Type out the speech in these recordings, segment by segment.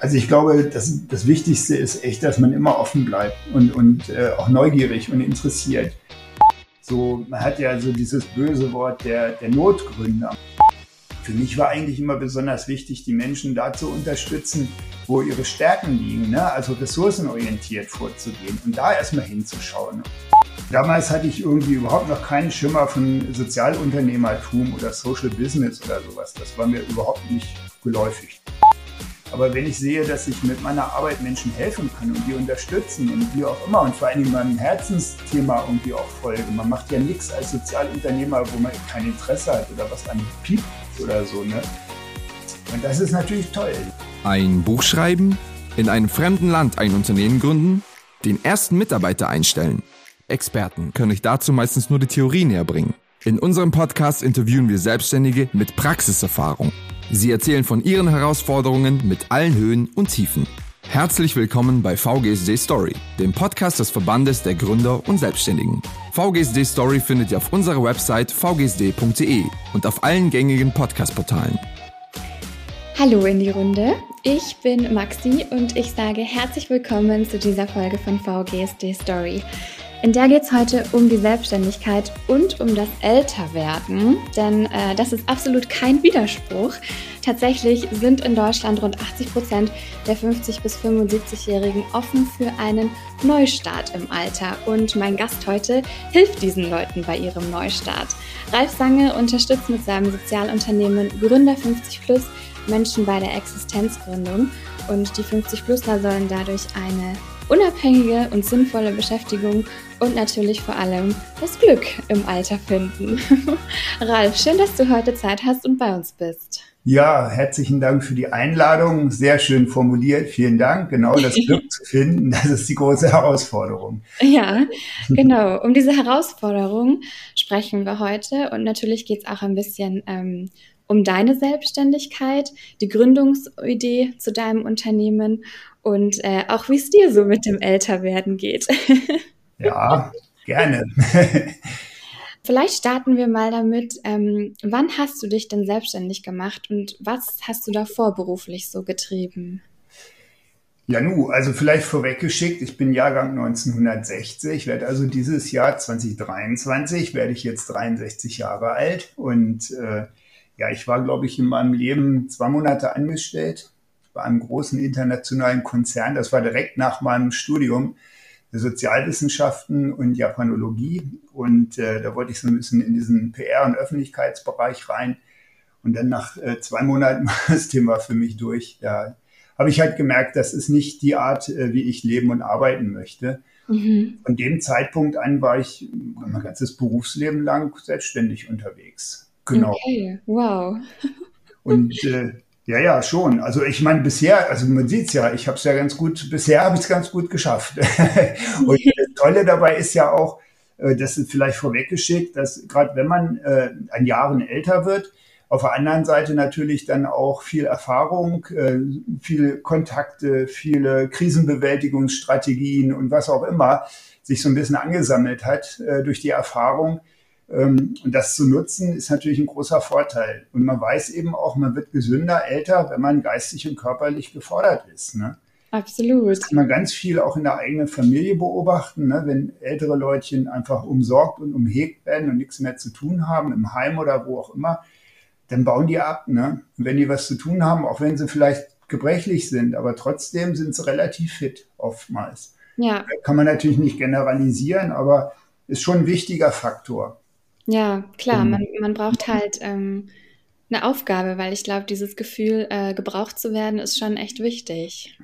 Also ich glaube, das, das Wichtigste ist echt, dass man immer offen bleibt und, und äh, auch neugierig und interessiert. So, man hat ja so dieses böse Wort der, der Notgründer. Für mich war eigentlich immer besonders wichtig, die Menschen da zu unterstützen, wo ihre Stärken liegen, ne? also ressourcenorientiert vorzugehen und da erstmal hinzuschauen. Damals hatte ich irgendwie überhaupt noch keinen Schimmer von Sozialunternehmertum oder Social Business oder sowas. Das war mir überhaupt nicht geläufig. Aber wenn ich sehe, dass ich mit meiner Arbeit Menschen helfen kann und die unterstützen und wie auch immer und vor allem meinem Herzensthema irgendwie auch folge, man macht ja nichts als Sozialunternehmer, wo man kein Interesse hat oder was an piept oder so, ne? Und das ist natürlich toll. Ein Buch schreiben, in einem fremden Land ein Unternehmen gründen, den ersten Mitarbeiter einstellen. Experten können euch dazu meistens nur die Theorie näher bringen. In unserem Podcast interviewen wir Selbstständige mit Praxiserfahrung. Sie erzählen von ihren Herausforderungen mit allen Höhen und Tiefen. Herzlich willkommen bei VGSD Story, dem Podcast des Verbandes der Gründer und Selbstständigen. VGSD Story findet ihr auf unserer Website vgsd.de und auf allen gängigen Podcast-Portalen. Hallo in die Runde. Ich bin Maxi und ich sage herzlich willkommen zu dieser Folge von VGSD Story. In der geht es heute um die Selbstständigkeit und um das Älterwerden, denn äh, das ist absolut kein Widerspruch. Tatsächlich sind in Deutschland rund 80 Prozent der 50- bis 75-Jährigen offen für einen Neustart im Alter und mein Gast heute hilft diesen Leuten bei ihrem Neustart. Ralf Sange unterstützt mit seinem Sozialunternehmen Gründer 50 Plus Menschen bei der Existenzgründung und die 50-Plusler sollen dadurch eine unabhängige und sinnvolle Beschäftigung und natürlich vor allem das Glück im Alter finden. Ralf, schön, dass du heute Zeit hast und bei uns bist. Ja, herzlichen Dank für die Einladung. Sehr schön formuliert. Vielen Dank. Genau das Glück zu finden, das ist die große Herausforderung. Ja, genau. Um diese Herausforderung sprechen wir heute. Und natürlich geht es auch ein bisschen ähm, um deine Selbstständigkeit, die Gründungsidee zu deinem Unternehmen und äh, auch wie es dir so mit dem Älterwerden geht. ja, gerne. Vielleicht starten wir mal damit, ähm, wann hast du dich denn selbstständig gemacht und was hast du davor beruflich so getrieben? Ja, nu, also vielleicht vorweggeschickt, ich bin Jahrgang 1960, werde also dieses Jahr 2023, werde ich jetzt 63 Jahre alt und äh, ja, ich war, glaube ich, in meinem Leben zwei Monate angestellt bei einem großen internationalen Konzern. Das war direkt nach meinem Studium der Sozialwissenschaften und Japanologie. Und äh, da wollte ich so ein bisschen in diesen PR- und Öffentlichkeitsbereich rein. Und dann nach äh, zwei Monaten war das Thema für mich durch. Da habe ich halt gemerkt, das ist nicht die Art, äh, wie ich leben und arbeiten möchte. Mhm. Von dem Zeitpunkt an war ich mein ganzes Berufsleben lang selbstständig unterwegs. Genau. Okay, wow. Und äh, ja, ja, schon. Also ich meine, bisher, also man sieht's ja, ich habe es ja ganz gut, bisher habe ich es ganz gut geschafft. und das Tolle dabei ist ja auch, äh, das ist vielleicht vorweggeschickt, dass gerade wenn man äh, an Jahren älter wird, auf der anderen Seite natürlich dann auch viel Erfahrung, äh, viele Kontakte, viele Krisenbewältigungsstrategien und was auch immer sich so ein bisschen angesammelt hat äh, durch die Erfahrung, und das zu nutzen, ist natürlich ein großer Vorteil. Und man weiß eben auch, man wird gesünder, älter, wenn man geistig und körperlich gefordert ist. Ne? Absolut. Das kann man ganz viel auch in der eigenen Familie beobachten, ne? wenn ältere Leutchen einfach umsorgt und umhegt werden und nichts mehr zu tun haben, im Heim oder wo auch immer, dann bauen die ab. Ne? Und wenn die was zu tun haben, auch wenn sie vielleicht gebrechlich sind, aber trotzdem sind sie relativ fit oftmals. Ja. Kann man natürlich nicht generalisieren, aber ist schon ein wichtiger Faktor. Ja, klar, man, man braucht halt ähm, eine Aufgabe, weil ich glaube, dieses Gefühl, äh, gebraucht zu werden, ist schon echt wichtig.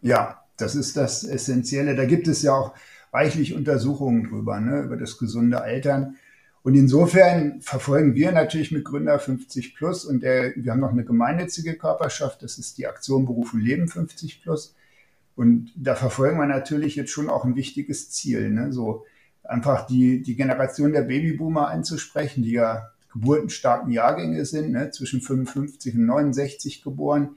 Ja, das ist das Essentielle. Da gibt es ja auch reichlich Untersuchungen drüber, ne, über das gesunde Altern. Und insofern verfolgen wir natürlich mit Gründer 50 Plus und der, wir haben noch eine gemeinnützige Körperschaft, das ist die Aktion Beruf und Leben 50 Plus. Und da verfolgen wir natürlich jetzt schon auch ein wichtiges Ziel, ne? so einfach die, die Generation der Babyboomer einzusprechen, die ja geburtenstarken Jahrgänge sind, ne, zwischen 55 und 69 geboren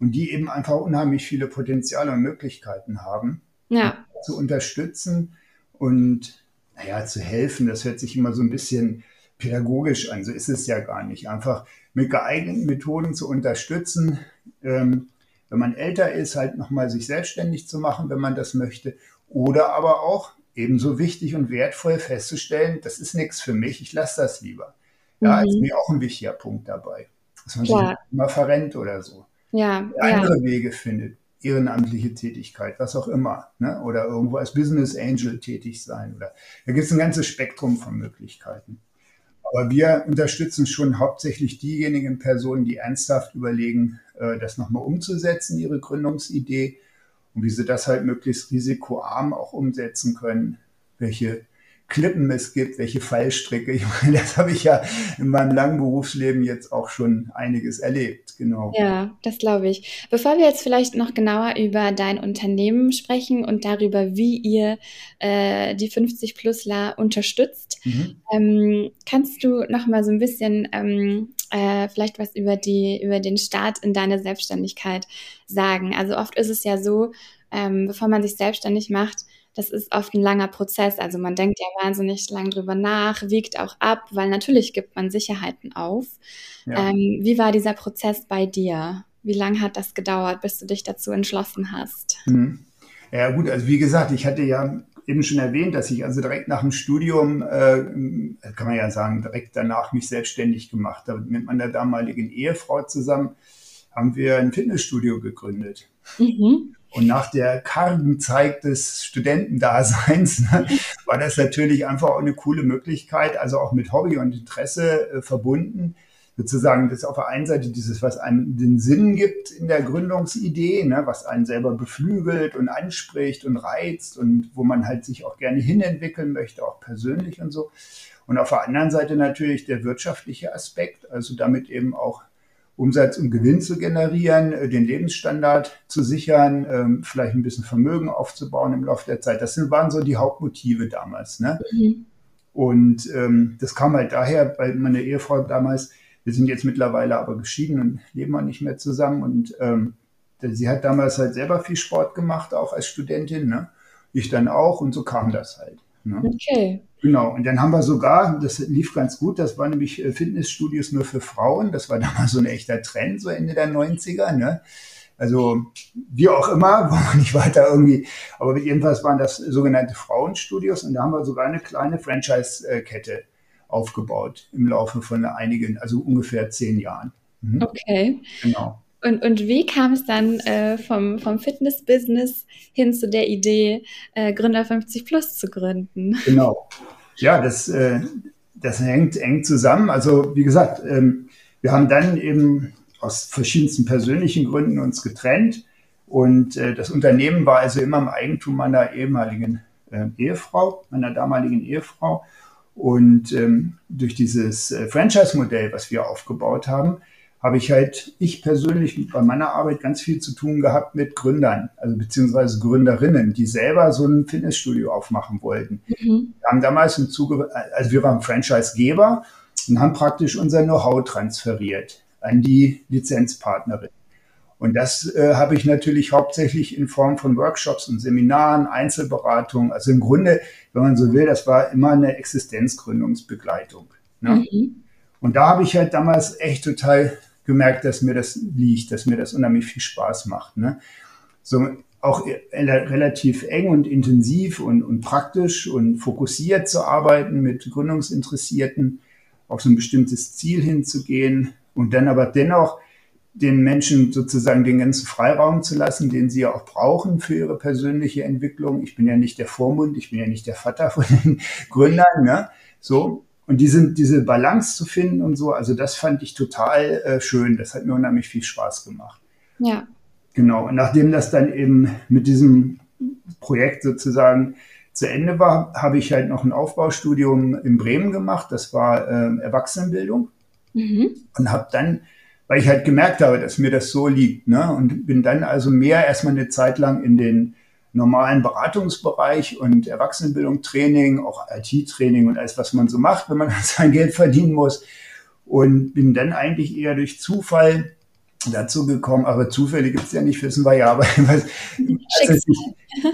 und die eben einfach unheimlich viele Potenziale und Möglichkeiten haben, ja. zu unterstützen und naja, zu helfen. Das hört sich immer so ein bisschen pädagogisch an, so ist es ja gar nicht. Einfach mit geeigneten Methoden zu unterstützen, ähm, wenn man älter ist, halt nochmal sich selbstständig zu machen, wenn man das möchte. Oder aber auch ebenso wichtig und wertvoll festzustellen, das ist nichts für mich, ich lasse das lieber. Ja, mhm. ist mir auch ein wichtiger Punkt dabei. Dass man Klar. sich immer verrennt oder so. Ja, andere ja. Wege findet, ehrenamtliche Tätigkeit, was auch immer. Ne? Oder irgendwo als Business Angel tätig sein. Oder da gibt es ein ganzes Spektrum von Möglichkeiten. Aber wir unterstützen schon hauptsächlich diejenigen Personen, die ernsthaft überlegen, äh, das nochmal umzusetzen, ihre Gründungsidee und wie sie das halt möglichst risikoarm auch umsetzen können, welche Klippen es gibt, welche Fallstricke. Ich meine, das habe ich ja in meinem langen Berufsleben jetzt auch schon einiges erlebt, genau. Ja, das glaube ich. Bevor wir jetzt vielleicht noch genauer über dein Unternehmen sprechen und darüber, wie ihr äh, die 50 Plusler unterstützt, mhm. ähm, kannst du noch mal so ein bisschen ähm, äh, vielleicht was über die über den Start in deine Selbstständigkeit sagen. Also oft ist es ja so, ähm, bevor man sich selbstständig macht, das ist oft ein langer Prozess. Also man denkt ja wahnsinnig lang drüber nach, wiegt auch ab, weil natürlich gibt man Sicherheiten auf. Ja. Ähm, wie war dieser Prozess bei dir? Wie lange hat das gedauert, bis du dich dazu entschlossen hast? Mhm. Ja gut, also wie gesagt, ich hatte ja eben schon erwähnt, dass ich also direkt nach dem Studium, äh, kann man ja sagen, direkt danach mich selbstständig gemacht habe. Mit meiner damaligen Ehefrau zusammen haben wir ein Fitnessstudio gegründet. Mhm. Und nach der kargen Zeit des Studentendaseins ne, war das natürlich einfach auch eine coole Möglichkeit, also auch mit Hobby und Interesse äh, verbunden, sozusagen das auf der einen Seite dieses, was einem den Sinn gibt in der Gründungsidee, ne, was einen selber beflügelt und anspricht und reizt und wo man halt sich auch gerne hinentwickeln möchte, auch persönlich und so. Und auf der anderen Seite natürlich der wirtschaftliche Aspekt, also damit eben auch Umsatz und Gewinn zu generieren, äh, den Lebensstandard zu sichern, ähm, vielleicht ein bisschen Vermögen aufzubauen im Laufe der Zeit. Das waren so die Hauptmotive damals. Ne? Mhm. Und ähm, das kam halt daher, weil meine Ehefrau damals, wir sind jetzt mittlerweile aber geschieden und leben auch nicht mehr zusammen. Und ähm, sie hat damals halt selber viel Sport gemacht, auch als Studentin. Ne? Ich dann auch und so kam das halt. Ne? Okay. Genau, und dann haben wir sogar, das lief ganz gut, das war nämlich äh, Fitnessstudios nur für Frauen. Das war damals so ein echter Trend, so Ende der 90er. Ne? Also wie auch immer, wollen wir nicht weiter irgendwie, aber jedenfalls waren das sogenannte Frauenstudios und da haben wir sogar eine kleine Franchise-Kette aufgebaut im Laufe von einigen, also ungefähr zehn Jahren. Mhm. Okay. Genau. Und, und wie kam es dann äh, vom, vom Fitness-Business hin zu der Idee, äh, Gründer 50 Plus zu gründen? Genau. Ja, das, äh, das hängt eng zusammen. Also wie gesagt, ähm, wir haben dann eben aus verschiedensten persönlichen Gründen uns getrennt. Und äh, das Unternehmen war also immer im Eigentum meiner ehemaligen äh, Ehefrau, meiner damaligen Ehefrau. Und ähm, durch dieses äh, Franchise-Modell, was wir aufgebaut haben, habe ich halt, ich persönlich bei meiner Arbeit ganz viel zu tun gehabt mit Gründern, also beziehungsweise Gründerinnen, die selber so ein Fitnessstudio aufmachen wollten. Mhm. Wir haben damals im Zuge, also wir waren Franchisegeber und haben praktisch unser Know-how transferiert an die Lizenzpartnerin. Und das äh, habe ich natürlich hauptsächlich in Form von Workshops und Seminaren, Einzelberatungen. Also im Grunde, wenn man so will, das war immer eine Existenzgründungsbegleitung. Ne? Mhm. Und da habe ich halt damals echt total gemerkt, dass mir das liegt, dass mir das unheimlich viel Spaß macht. Ne? So auch relativ eng und intensiv und, und praktisch und fokussiert zu arbeiten mit Gründungsinteressierten, auf so ein bestimmtes Ziel hinzugehen und dann aber dennoch den Menschen sozusagen den ganzen Freiraum zu lassen, den sie ja auch brauchen für ihre persönliche Entwicklung. Ich bin ja nicht der Vormund, ich bin ja nicht der Vater von den Gründern, ne? So. Und diese, diese Balance zu finden und so, also das fand ich total äh, schön. Das hat mir unheimlich viel Spaß gemacht. Ja. Genau. Und nachdem das dann eben mit diesem Projekt sozusagen zu Ende war, habe ich halt noch ein Aufbaustudium in Bremen gemacht. Das war äh, Erwachsenenbildung. Mhm. Und habe dann, weil ich halt gemerkt habe, dass mir das so liegt, ne? und bin dann also mehr erstmal eine Zeit lang in den normalen Beratungsbereich und Erwachsenenbildung, Training, auch IT-Training und alles, was man so macht, wenn man sein Geld verdienen muss. Und bin dann eigentlich eher durch Zufall dazu gekommen, aber Zufälle gibt es ja nicht, wissen wir ja, aber Schicksal. Sich,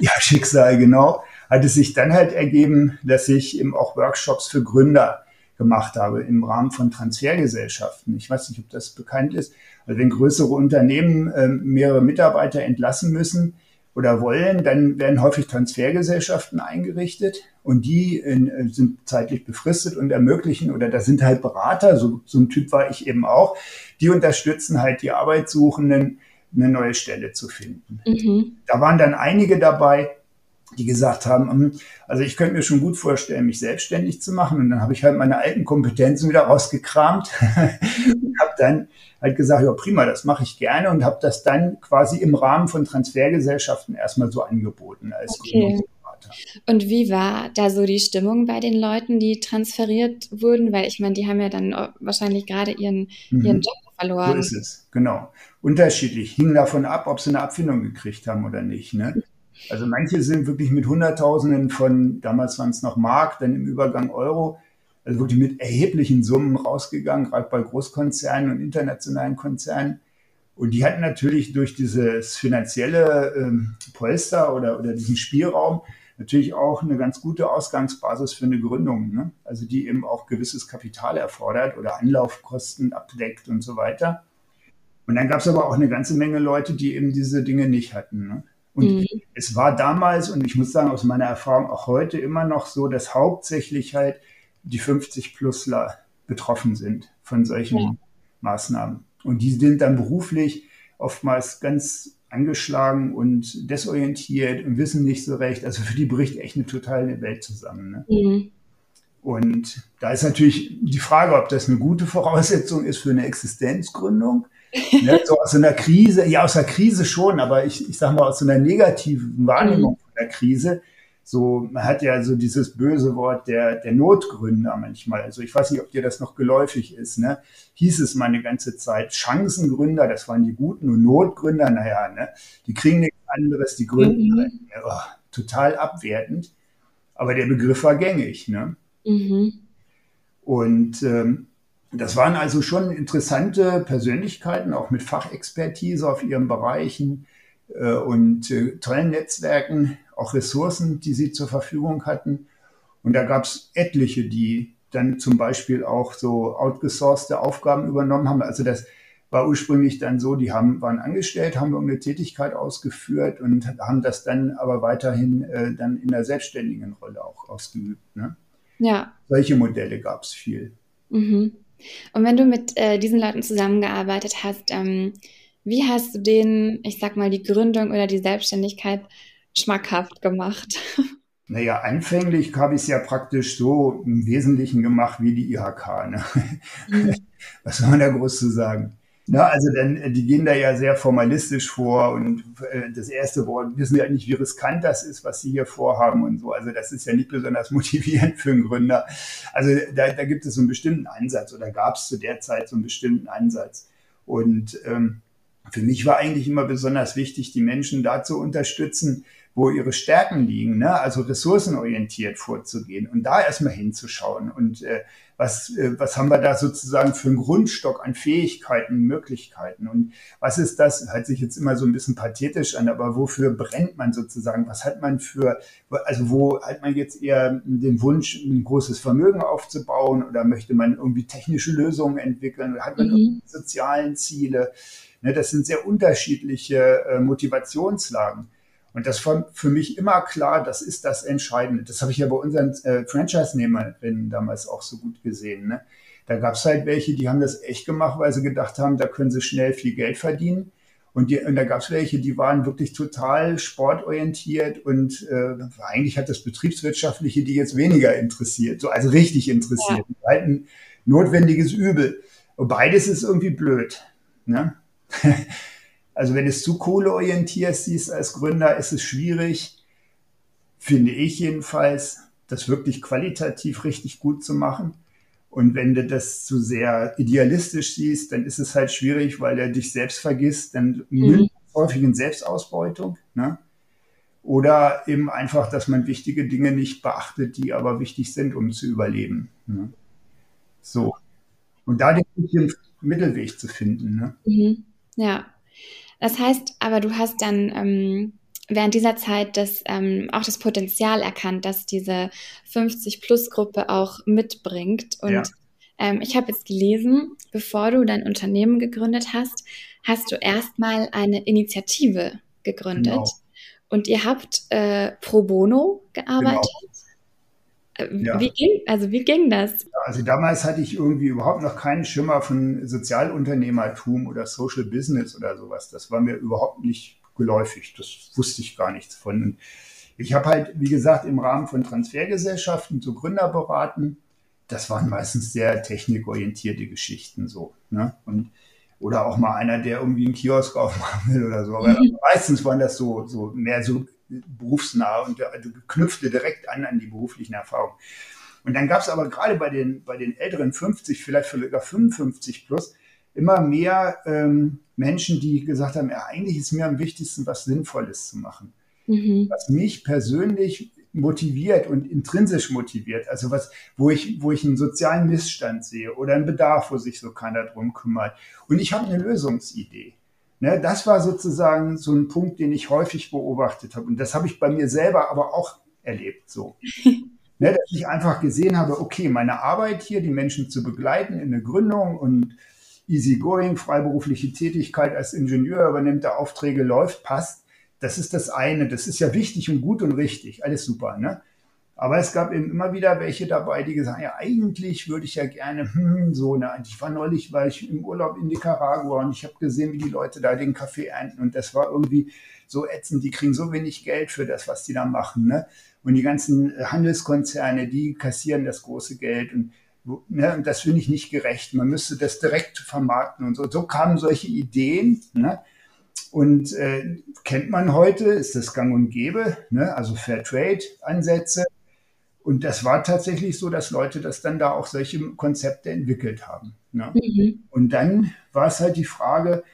ja, Schicksal, genau, hat es sich dann halt ergeben, dass ich eben auch Workshops für Gründer gemacht habe im Rahmen von Transfergesellschaften. Ich weiß nicht, ob das bekannt ist. Also wenn größere Unternehmen äh, mehrere Mitarbeiter entlassen müssen oder wollen, dann werden häufig Transfergesellschaften eingerichtet und die in, äh, sind zeitlich befristet und ermöglichen, oder da sind halt Berater, so, so ein Typ war ich eben auch, die unterstützen halt die Arbeitssuchenden, eine neue Stelle zu finden. Mhm. Da waren dann einige dabei, die gesagt haben, hm, also ich könnte mir schon gut vorstellen, mich selbstständig zu machen. Und dann habe ich halt meine alten Kompetenzen wieder rausgekramt, habe dann halt gesagt, ja prima, das mache ich gerne und habe das dann quasi im Rahmen von Transfergesellschaften erstmal so angeboten als okay. Und wie war da so die Stimmung bei den Leuten, die transferiert wurden? Weil ich meine, die haben ja dann wahrscheinlich gerade ihren, mhm. ihren Job verloren. So ist es, genau. Unterschiedlich. Hing davon ab, ob sie eine Abfindung gekriegt haben oder nicht. Ne? Also manche sind wirklich mit Hunderttausenden von, damals waren es noch Mark, dann im Übergang Euro, also wirklich mit erheblichen Summen rausgegangen, gerade bei Großkonzernen und internationalen Konzernen. Und die hatten natürlich durch dieses finanzielle ähm, Polster oder, oder diesen Spielraum natürlich auch eine ganz gute Ausgangsbasis für eine Gründung. Ne? Also die eben auch gewisses Kapital erfordert oder Anlaufkosten abdeckt und so weiter. Und dann gab es aber auch eine ganze Menge Leute, die eben diese Dinge nicht hatten. Ne? Und mhm. es war damals, und ich muss sagen, aus meiner Erfahrung auch heute immer noch so, dass hauptsächlich halt die 50-Plusler betroffen sind von solchen ja. Maßnahmen. Und die sind dann beruflich oftmals ganz angeschlagen und desorientiert und wissen nicht so recht. Also für die bricht echt eine totale Welt zusammen. Ne? Mhm. Und da ist natürlich die Frage, ob das eine gute Voraussetzung ist für eine Existenzgründung Ne, so aus einer Krise, ja, aus der Krise schon, aber ich, ich sag mal, aus so einer negativen Wahrnehmung von der Krise. So, man hat ja so dieses böse Wort der, der Notgründer manchmal. Also ich weiß nicht, ob dir das noch geläufig ist, ne? Hieß es mal eine ganze Zeit. Chancengründer, das waren die Guten und Notgründer, naja, ne? Die kriegen nichts anderes, die gründen mhm. halt. Ja, oh, total abwertend. Aber der Begriff war gängig, ne? Mhm. Und ähm, das waren also schon interessante Persönlichkeiten, auch mit Fachexpertise auf ihren Bereichen äh, und äh, tollen Netzwerken, auch Ressourcen, die sie zur Verfügung hatten. Und da gab es etliche, die dann zum Beispiel auch so outgesourcete Aufgaben übernommen haben. Also das war ursprünglich dann so, die haben, waren angestellt, haben irgendeine Tätigkeit ausgeführt und haben das dann aber weiterhin äh, dann in der selbstständigen Rolle auch ausgeübt. Ne? Ja. Solche Modelle gab es viel. Mhm. Und wenn du mit äh, diesen Leuten zusammengearbeitet hast, ähm, wie hast du denen, ich sag mal, die Gründung oder die Selbstständigkeit schmackhaft gemacht? Naja, anfänglich habe ich es ja praktisch so im Wesentlichen gemacht wie die IHK. Ne? Mhm. Was soll man da groß zu sagen? Na, also dann, äh, die gehen da ja sehr formalistisch vor und äh, das erste Wort wissen ja nicht, wie riskant das ist, was sie hier vorhaben und so. Also das ist ja nicht besonders motivierend für einen Gründer. Also da, da gibt es so einen bestimmten Ansatz oder gab es zu der Zeit so einen bestimmten Ansatz. Und ähm, für mich war eigentlich immer besonders wichtig, die Menschen da zu unterstützen, wo ihre Stärken liegen, ne? also ressourcenorientiert vorzugehen und da erstmal hinzuschauen und äh, was, äh, was haben wir da sozusagen für einen Grundstock an Fähigkeiten, Möglichkeiten und was ist das, hört sich jetzt immer so ein bisschen pathetisch an, aber wofür brennt man sozusagen, was hat man für, also wo hat man jetzt eher den Wunsch, ein großes Vermögen aufzubauen oder möchte man irgendwie technische Lösungen entwickeln oder hat man mhm. sozialen Ziele, ne? das sind sehr unterschiedliche äh, Motivationslagen. Und das war für mich immer klar, das ist das Entscheidende. Das habe ich ja bei unseren äh, Franchise-Nehmerinnen damals auch so gut gesehen. Ne? Da gab es halt welche, die haben das echt gemacht, weil sie gedacht haben, da können sie schnell viel Geld verdienen. Und, die, und da gab es welche, die waren wirklich total sportorientiert und äh, eigentlich hat das Betriebswirtschaftliche die jetzt weniger interessiert, so also richtig interessiert. Ja. Halt ein notwendiges Übel. Und beides ist irgendwie blöd. Ne? Also wenn es zu kohleorientiert siehst als Gründer, ist es schwierig, finde ich jedenfalls, das wirklich qualitativ richtig gut zu machen. Und wenn du das zu sehr idealistisch siehst, dann ist es halt schwierig, weil er dich selbst vergisst, dann mhm. häufig in Selbstausbeutung. Ne? Oder eben einfach, dass man wichtige Dinge nicht beachtet, die aber wichtig sind, um zu überleben. Ne? So. Und da den Mittelweg zu finden. Ne? Mhm. Ja. Das heißt, aber du hast dann ähm, während dieser Zeit das, ähm, auch das Potenzial erkannt, dass diese 50-Plus-Gruppe auch mitbringt. Und ja. ähm, ich habe jetzt gelesen, bevor du dein Unternehmen gegründet hast, hast du erstmal eine Initiative gegründet. Genau. Und ihr habt äh, pro bono gearbeitet. Genau. Ja. Wie ging, also wie ging das? Also damals hatte ich irgendwie überhaupt noch keinen Schimmer von Sozialunternehmertum oder Social Business oder sowas. Das war mir überhaupt nicht geläufig. Das wusste ich gar nichts von. Und ich habe halt, wie gesagt, im Rahmen von Transfergesellschaften so Gründer beraten. Das waren meistens sehr technikorientierte Geschichten so. Ne? Und, oder auch mal einer, der irgendwie einen Kiosk aufmachen will oder so. Aber mhm. meistens waren das so, so mehr so berufsnah und also knüpfte direkt an an die beruflichen Erfahrungen. Und dann gab es aber gerade bei den, bei den älteren 50, vielleicht sogar 55 plus, immer mehr ähm, Menschen, die gesagt haben, ja, eigentlich ist mir am wichtigsten, was Sinnvolles zu machen. Mhm. Was mich persönlich motiviert und intrinsisch motiviert, also was, wo ich, wo ich einen sozialen Missstand sehe oder einen Bedarf, wo sich so keiner drum kümmert. Und ich habe eine Lösungsidee. Ne, das war sozusagen so ein Punkt, den ich häufig beobachtet habe. Und das habe ich bei mir selber aber auch erlebt, so. ne, dass ich einfach gesehen habe, okay, meine Arbeit hier, die Menschen zu begleiten in der Gründung und easygoing, freiberufliche Tätigkeit als Ingenieur, übernimmt der Aufträge, läuft, passt. Das ist das eine. Das ist ja wichtig und gut und richtig. Alles super, ne? Aber es gab eben immer wieder welche dabei, die gesagt haben, ja, eigentlich würde ich ja gerne, hm, so, ne, ich war neulich, war ich im Urlaub in Nicaragua und ich habe gesehen, wie die Leute da den Kaffee ernten und das war irgendwie so ätzend, die kriegen so wenig Geld für das, was die da machen, ne? Und die ganzen Handelskonzerne, die kassieren das große Geld und Ne, das finde ich nicht gerecht. Man müsste das direkt vermarkten und so. So kamen solche Ideen. Ne? Und äh, kennt man heute, ist das gang und gäbe, ne? also Fairtrade-Ansätze. Und das war tatsächlich so, dass Leute das dann da auch solche Konzepte entwickelt haben. Ne? Mhm. Und dann war es halt die Frage,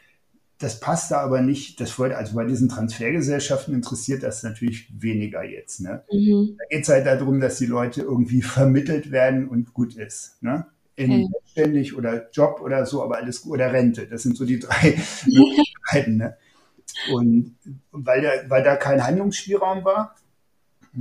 das passt da aber nicht. Das wollte, also bei diesen Transfergesellschaften interessiert das natürlich weniger jetzt. Ne? Mhm. Da geht es halt darum, dass die Leute irgendwie vermittelt werden und gut ist. Ne? In okay. oder Job oder so, aber alles gut. Oder Rente. Das sind so die drei Möglichkeiten. Ne? Und weil da, weil da kein Handlungsspielraum war,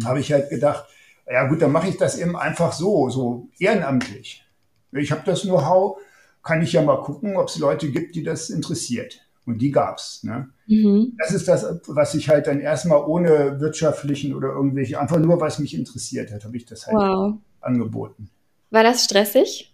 habe ich halt gedacht, ja gut, dann mache ich das eben einfach so, so ehrenamtlich. Ich habe das Know-how, kann ich ja mal gucken, ob es Leute gibt, die das interessiert. Und die gab's. Ne? Mhm. Das ist das, was ich halt dann erstmal ohne wirtschaftlichen oder irgendwelche, einfach nur, was mich interessiert hat, habe ich das halt wow. angeboten. War das stressig?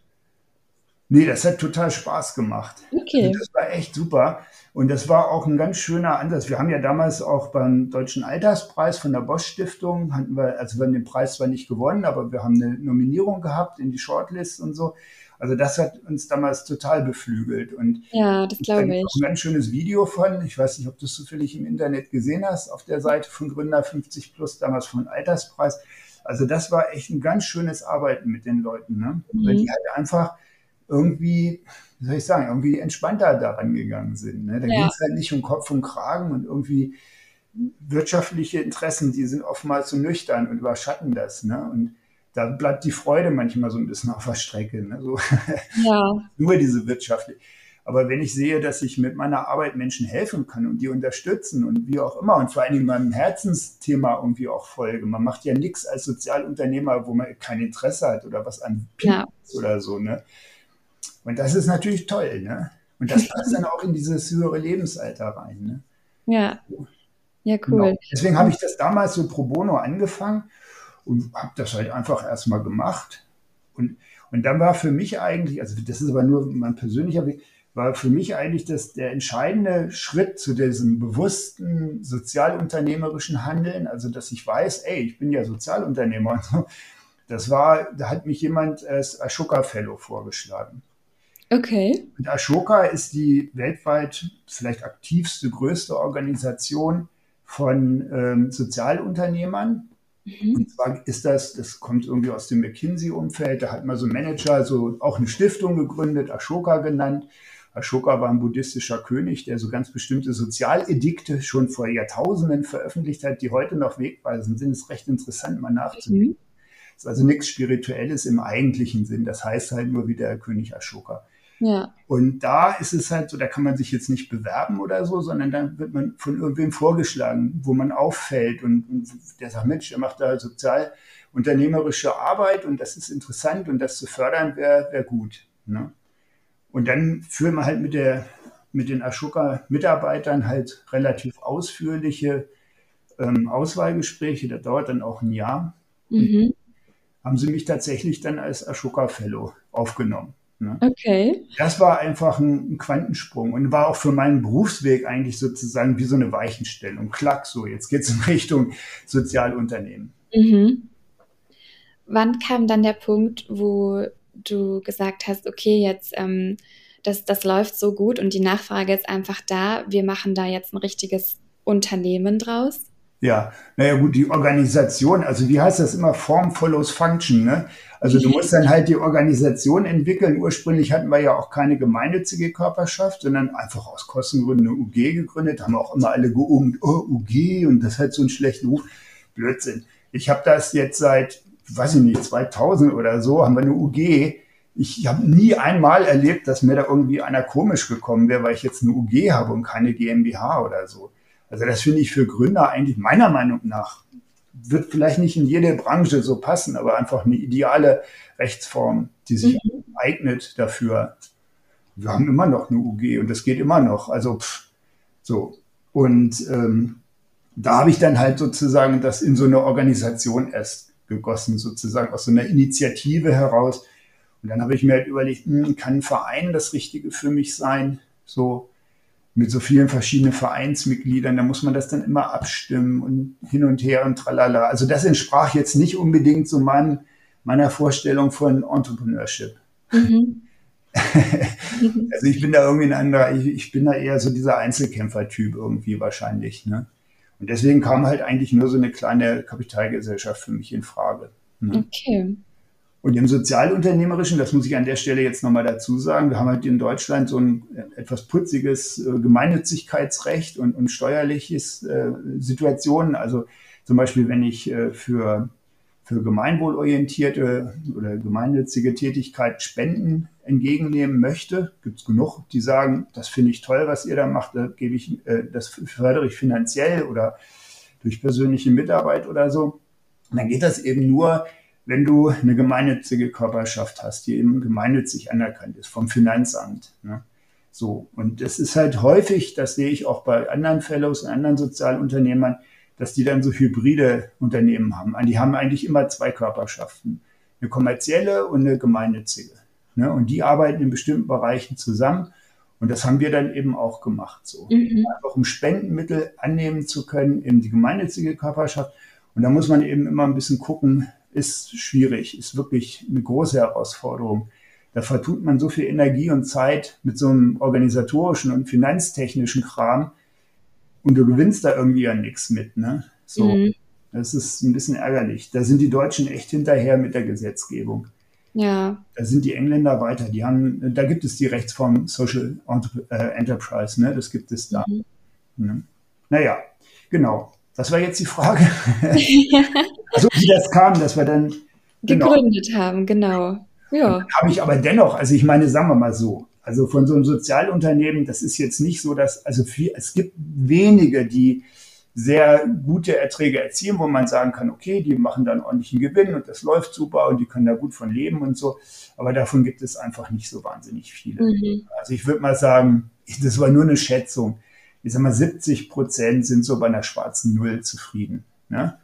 Nee, das hat total Spaß gemacht. Okay. Also das war echt super. Und das war auch ein ganz schöner Ansatz. Wir haben ja damals auch beim Deutschen Alterspreis von der Bosch Stiftung, hatten wir, also wir haben den Preis zwar nicht gewonnen, aber wir haben eine Nominierung gehabt in die Shortlist und so. Also das hat uns damals total beflügelt. Und ja, das glaube ich. Ein ganz schönes Video von, ich weiß nicht, ob du es zufällig im Internet gesehen hast, auf der Seite von Gründer 50 Plus, damals von Alterspreis. Also das war echt ein ganz schönes Arbeiten mit den Leuten, ne? Mhm. weil die halt einfach irgendwie, wie soll ich sagen, irgendwie entspannter daran gegangen sind. Ne? Da ja. ging es halt nicht um Kopf und Kragen und irgendwie wirtschaftliche Interessen, die sind oftmals so nüchtern und überschatten das. Ne? Und da bleibt die Freude manchmal so ein bisschen auf der Strecke. Ne? So. Ja. Nur diese wirtschaftliche. Aber wenn ich sehe, dass ich mit meiner Arbeit Menschen helfen kann und die unterstützen und wie auch immer und vor allen Dingen meinem Herzensthema irgendwie auch folge. Man macht ja nichts als Sozialunternehmer, wo man kein Interesse hat oder was an ja. oder so. Ne? Und das ist natürlich toll. Ne? Und das passt dann auch in dieses höhere Lebensalter rein. Ne? Ja. Ja, cool. Genau. Deswegen habe ich das damals so pro bono angefangen und habe das halt einfach erstmal gemacht. Und, und dann war für mich eigentlich, also das ist aber nur mein persönlicher Weg, war für mich eigentlich das, der entscheidende Schritt zu diesem bewussten sozialunternehmerischen Handeln, also dass ich weiß, ey, ich bin ja Sozialunternehmer und so. Das war, da hat mich jemand als Ashoka Fellow vorgeschlagen. Okay. Und Ashoka ist die weltweit vielleicht aktivste, größte Organisation von ähm, Sozialunternehmern. Mhm. Und zwar ist das, das kommt irgendwie aus dem McKinsey-Umfeld, da hat man so ein Manager, so auch eine Stiftung gegründet, Ashoka genannt. Ashoka war ein buddhistischer König, der so ganz bestimmte Sozialedikte schon vor Jahrtausenden veröffentlicht hat, die heute noch wegweisend sind. Das ist recht interessant, mal nachzudenken. Mhm. Ist also nichts Spirituelles im eigentlichen Sinn. Das heißt halt nur wie der König Ashoka. Ja. Und da ist es halt so, da kann man sich jetzt nicht bewerben oder so, sondern dann wird man von irgendwem vorgeschlagen, wo man auffällt und, und der sagt, Mensch, der macht da sozialunternehmerische Arbeit und das ist interessant und das zu fördern wäre wär gut. Ne? Und dann führen wir halt mit der mit den Ashoka-Mitarbeitern halt relativ ausführliche ähm, Auswahlgespräche. Das dauert dann auch ein Jahr. Mhm. Haben sie mich tatsächlich dann als Ashoka-Fellow aufgenommen. Ne? Okay. Das war einfach ein, Quantensprung und war auch für meinen Berufsweg eigentlich sozusagen wie so eine Weichenstellung. Klack, so, jetzt geht es in Richtung Sozialunternehmen. Mhm. Wann kam dann der Punkt, wo du gesagt hast, okay, jetzt ähm, das, das läuft so gut und die Nachfrage ist einfach da, wir machen da jetzt ein richtiges Unternehmen draus? Ja, naja gut, die Organisation, also wie heißt das immer, Form follows Function, ne? Also du musst dann halt die Organisation entwickeln. Ursprünglich hatten wir ja auch keine gemeinnützige Körperschaft, sondern einfach aus Kostengründen eine UG gegründet. Haben auch immer alle geomt, oh, UG und das hat so einen schlechten Ruf. Blödsinn. Ich habe das jetzt seit, weiß ich nicht, 2000 oder so, haben wir eine UG ich habe nie einmal erlebt, dass mir da irgendwie einer komisch gekommen wäre, weil ich jetzt eine UG habe und keine GmbH oder so. Also das finde ich für Gründer eigentlich meiner Meinung nach wird vielleicht nicht in jede Branche so passen, aber einfach eine ideale Rechtsform, die sich mhm. eignet dafür. Wir haben immer noch eine UG und das geht immer noch. Also pff, so. Und ähm, da habe ich dann halt sozusagen das in so eine Organisation erst gegossen, sozusagen aus so einer Initiative heraus und dann habe ich mir halt überlegt, hm, kann ein Verein das Richtige für mich sein? So mit so vielen verschiedenen Vereinsmitgliedern, da muss man das dann immer abstimmen und hin und her und tralala. Also das entsprach jetzt nicht unbedingt so mein, meiner Vorstellung von Entrepreneurship. Mhm. also ich bin da irgendwie ein anderer, ich, ich bin da eher so dieser Einzelkämpfer-Typ irgendwie wahrscheinlich. Ne? Und deswegen kam halt eigentlich nur so eine kleine Kapitalgesellschaft für mich in Frage. Ne? Okay. Und im Sozialunternehmerischen, das muss ich an der Stelle jetzt nochmal dazu sagen, wir haben halt in Deutschland so ein äh, etwas putziges äh, Gemeinnützigkeitsrecht und, und steuerliches äh, Situationen. Also zum Beispiel, wenn ich äh, für, für gemeinwohlorientierte oder gemeinnützige Tätigkeit Spenden entgegennehmen möchte, gibt es genug, die sagen, das finde ich toll, was ihr da macht, da gebe ich, äh, das fördere ich finanziell oder durch persönliche Mitarbeit oder so. Und dann geht das eben nur, wenn du eine gemeinnützige Körperschaft hast, die eben gemeinnützig anerkannt ist vom Finanzamt. Ne? So, und das ist halt häufig, das sehe ich auch bei anderen Fellows und anderen Sozialunternehmern, dass die dann so hybride Unternehmen haben. Die haben eigentlich immer zwei Körperschaften, eine kommerzielle und eine gemeinnützige. Ne? Und die arbeiten in bestimmten Bereichen zusammen. Und das haben wir dann eben auch gemacht, so. Mhm. Einfach um Spendenmittel annehmen zu können, eben die gemeinnützige Körperschaft. Und da muss man eben immer ein bisschen gucken, ist schwierig, ist wirklich eine große Herausforderung. Da vertut man so viel Energie und Zeit mit so einem organisatorischen und finanztechnischen Kram und du gewinnst da irgendwie ja nichts mit. Ne? So, mhm. das ist ein bisschen ärgerlich. Da sind die Deutschen echt hinterher mit der Gesetzgebung. Ja. Da sind die Engländer weiter. Die haben, da gibt es die Rechtsform Social äh, Enterprise, ne? Das gibt es da. Mhm. Ne? Naja, genau. Was war jetzt die Frage? also wie das kam, dass wir dann genau, gegründet haben, genau. Ja. Habe ich aber dennoch, also ich meine, sagen wir mal so, also von so einem Sozialunternehmen, das ist jetzt nicht so, dass, also viel, es gibt wenige, die sehr gute Erträge erzielen, wo man sagen kann, okay, die machen dann ordentlichen Gewinn und das läuft super und die können da gut von leben und so. Aber davon gibt es einfach nicht so wahnsinnig viele. Mhm. Also ich würde mal sagen, das war nur eine Schätzung ich sag mal, 70 Prozent sind so bei einer schwarzen Null zufrieden. Ne?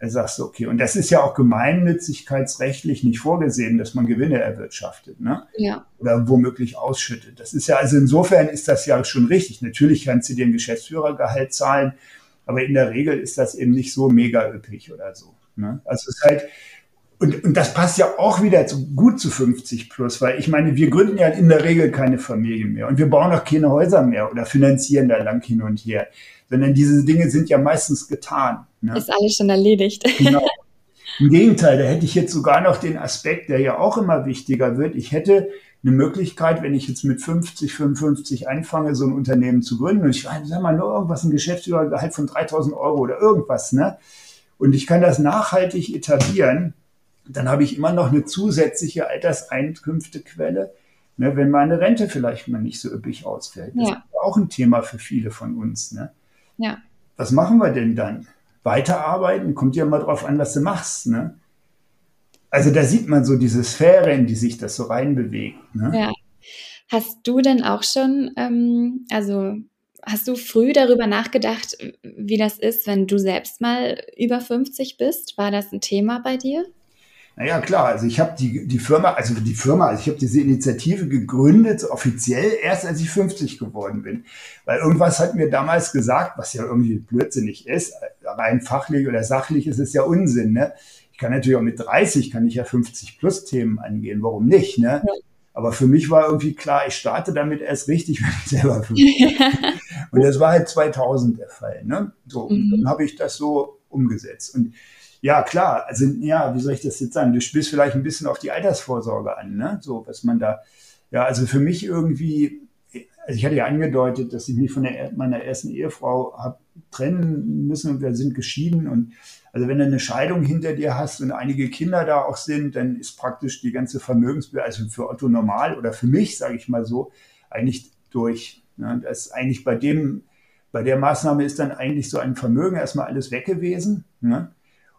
Sagst du, okay, und das ist ja auch gemeinnützigkeitsrechtlich nicht vorgesehen, dass man Gewinne erwirtschaftet, ne? Ja. Oder womöglich ausschüttet. Das ist ja, also insofern ist das ja schon richtig. Natürlich kannst du dem Geschäftsführergehalt zahlen, aber in der Regel ist das eben nicht so mega üppig oder so. Ne? Also es ist halt, und, und das passt ja auch wieder zu, gut zu 50 plus, weil ich meine, wir gründen ja in der Regel keine Familien mehr und wir bauen auch keine Häuser mehr oder finanzieren da lang hin und her, sondern diese Dinge sind ja meistens getan. Ne? Ist alles schon erledigt. Genau. Im Gegenteil, da hätte ich jetzt sogar noch den Aspekt, der ja auch immer wichtiger wird. Ich hätte eine Möglichkeit, wenn ich jetzt mit 50, 55 anfange, so ein Unternehmen zu gründen und ich sag mal nur irgendwas, ein Geschäftsführergehalt von 3000 Euro oder irgendwas, ne? Und ich kann das nachhaltig etablieren, dann habe ich immer noch eine zusätzliche Alterseinkünftequelle, Ne, wenn meine Rente vielleicht mal nicht so üppig ausfällt. Das ja. ist auch ein Thema für viele von uns. Ne? Ja. Was machen wir denn dann? Weiterarbeiten? Kommt ja mal drauf an, was du machst. Ne? Also da sieht man so diese Sphäre, in die sich das so reinbewegt. Ne? Ja. Hast du denn auch schon, ähm, also hast du früh darüber nachgedacht, wie das ist, wenn du selbst mal über 50 bist? War das ein Thema bei dir? Naja, klar, also ich habe die, die Firma, also die Firma, also ich habe diese Initiative gegründet, offiziell erst als ich 50 geworden bin. Weil irgendwas hat mir damals gesagt, was ja irgendwie blödsinnig ist, rein fachlich oder sachlich ist es ja Unsinn. Ne? Ich kann natürlich auch mit 30, kann ich ja 50 plus Themen angehen, warum nicht? Ne? Ja. Aber für mich war irgendwie klar, ich starte damit erst richtig, wenn ich selber 50 bin. Und das war halt 2000 der Fall. Ne? So, mhm. dann habe ich das so umgesetzt. Und ja, klar. Also, ja, wie soll ich das jetzt sagen? Du spielst vielleicht ein bisschen auf die Altersvorsorge an, ne? So, was man da, ja, also für mich irgendwie, also ich hatte ja angedeutet, dass ich mich von der, meiner ersten Ehefrau habe trennen müssen und wir sind geschieden und also wenn du eine Scheidung hinter dir hast und einige Kinder da auch sind, dann ist praktisch die ganze Vermögensbildung, also für Otto normal oder für mich, sage ich mal so, eigentlich durch. Ne? Das ist eigentlich bei dem, bei der Maßnahme ist dann eigentlich so ein Vermögen erstmal alles weg gewesen. Ne?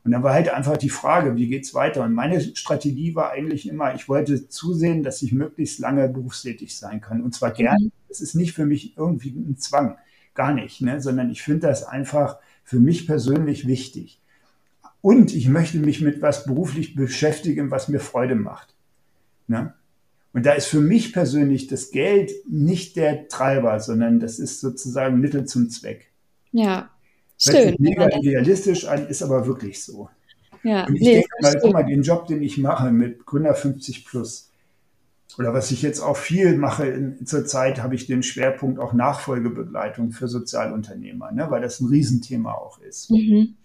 Und dann war halt einfach die Frage, wie geht's weiter? Und meine Strategie war eigentlich immer, ich wollte zusehen, dass ich möglichst lange berufstätig sein kann. Und zwar gerne. Mhm. Es ist nicht für mich irgendwie ein Zwang, gar nicht, ne? sondern ich finde das einfach für mich persönlich wichtig. Und ich möchte mich mit was beruflich beschäftigen, was mir Freude macht. Ne? Und da ist für mich persönlich das Geld nicht der Treiber, sondern das ist sozusagen Mittel zum Zweck. Ja, Schön. Mega idealistisch an, ist aber wirklich so. Ja, und ich nee, denke mal, guck mal, den Job, den ich mache mit Gründer 50 plus, oder was ich jetzt auch viel mache in, zur Zeit, habe ich den Schwerpunkt auch Nachfolgebegleitung für Sozialunternehmer, ne, weil das ein Riesenthema auch ist. Mhm.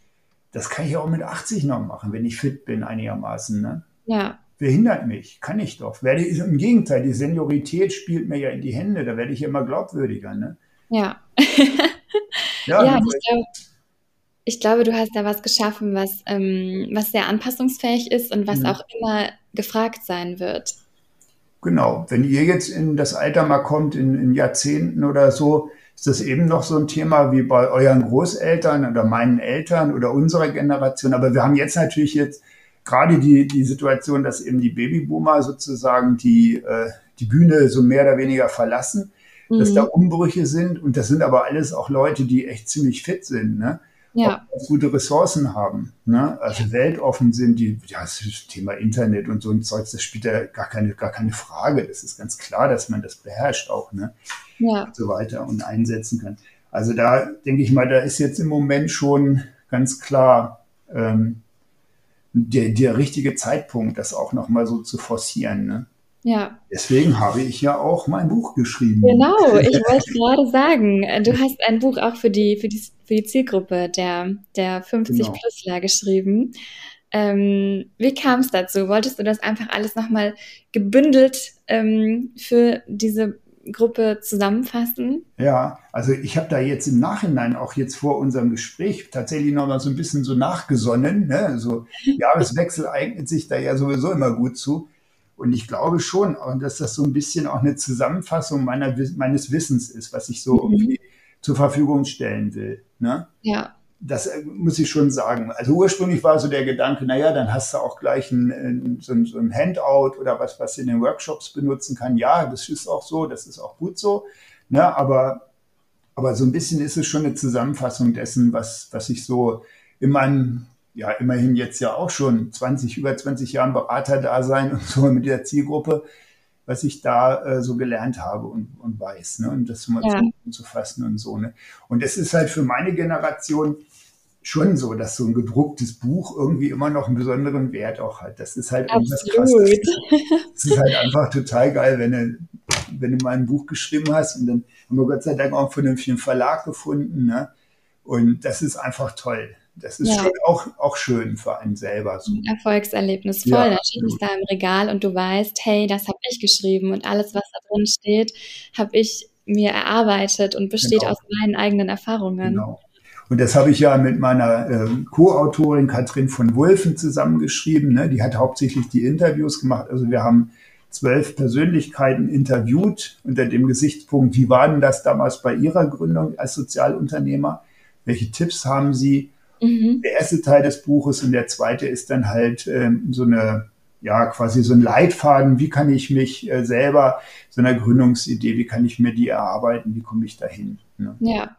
Das kann ich auch mit 80 noch machen, wenn ich fit bin einigermaßen. Ne? Ja. Wer hindert mich? Kann ich doch. Werde Im Gegenteil, die Seniorität spielt mir ja in die Hände, da werde ich immer glaubwürdiger. Ne? Ja. ja, ja ich, glaub, ich, glaube, du hast da was geschaffen, was, ähm, was sehr anpassungsfähig ist und was mhm. auch immer gefragt sein wird. Genau. Wenn ihr jetzt in das Alter mal kommt, in, in Jahrzehnten oder so, ist das eben noch so ein Thema wie bei euren Großeltern oder meinen Eltern oder unserer Generation. Aber wir haben jetzt natürlich jetzt gerade die, die Situation, dass eben die Babyboomer sozusagen die, äh, die Bühne so mehr oder weniger verlassen mhm. dass da mhm. Umbrüche sind. Und das sind aber alles auch Leute, die echt ziemlich fit sind, ne? Ja. Gute Ressourcen haben, ne? Also weltoffen sind, die, ja, das Thema Internet und so ein Zeugs, das spielt ja gar keine, gar keine Frage. Das ist ganz klar, dass man das beherrscht auch, ne? Ja. Und so weiter und einsetzen kann. Also da denke ich mal, da ist jetzt im Moment schon ganz klar ähm, der, der richtige Zeitpunkt, das auch nochmal so zu forcieren. Ne? Ja. Deswegen habe ich ja auch mein Buch geschrieben. Genau, ich wollte gerade sagen, du hast ein Buch auch für die, für die, für die Zielgruppe der, der 50-Plusler genau. geschrieben. Ähm, wie kam es dazu? Wolltest du das einfach alles nochmal gebündelt ähm, für diese Gruppe zusammenfassen? Ja, also ich habe da jetzt im Nachhinein auch jetzt vor unserem Gespräch tatsächlich nochmal so ein bisschen so nachgesonnen. Ne? So Jahreswechsel eignet sich da ja sowieso immer gut zu. Und ich glaube schon, dass das so ein bisschen auch eine Zusammenfassung meiner, meines Wissens ist, was ich so mhm. irgendwie zur Verfügung stellen will. Ne? Ja. Das äh, muss ich schon sagen. Also ursprünglich war so der Gedanke, naja, dann hast du auch gleich ein, so, ein, so ein Handout oder was, was in den Workshops benutzen kann. Ja, das ist auch so, das ist auch gut so. Ne? Aber, aber so ein bisschen ist es schon eine Zusammenfassung dessen, was, was ich so in meinem ja immerhin jetzt ja auch schon 20, über 20 Jahren Berater da sein und so mit der Zielgruppe, was ich da äh, so gelernt habe und, und weiß, ne? Und das mal ja. zu fassen und so, ne? Und es ist halt für meine Generation schon so, dass so ein gedrucktes Buch irgendwie immer noch einen besonderen Wert auch hat. Das ist halt irgendwas krasses. Das ist halt einfach total geil, wenn du, wenn du mal ein Buch geschrieben hast und dann haben wir Gott sei Dank auch von einem Verlag gefunden, ne? Und das ist einfach toll. Das ist ja. schon auch, auch schön für einen selber. So. Ein Erfolgserlebnis voll. Ja, da steht es da im Regal und du weißt, hey, das habe ich geschrieben und alles, was da drin steht, habe ich mir erarbeitet und besteht genau. aus meinen eigenen Erfahrungen. Genau. Und das habe ich ja mit meiner äh, Co-Autorin Katrin von Wulfen zusammengeschrieben. Ne? Die hat hauptsächlich die Interviews gemacht. Also wir haben zwölf Persönlichkeiten interviewt unter dem Gesichtspunkt, wie war denn das damals bei Ihrer Gründung als Sozialunternehmer? Welche Tipps haben Sie? Mhm. Der erste Teil des Buches und der zweite ist dann halt ähm, so eine, ja, quasi so ein Leitfaden. Wie kann ich mich äh, selber, so einer Gründungsidee, wie kann ich mir die erarbeiten? Wie komme ich dahin? Ne? Ja.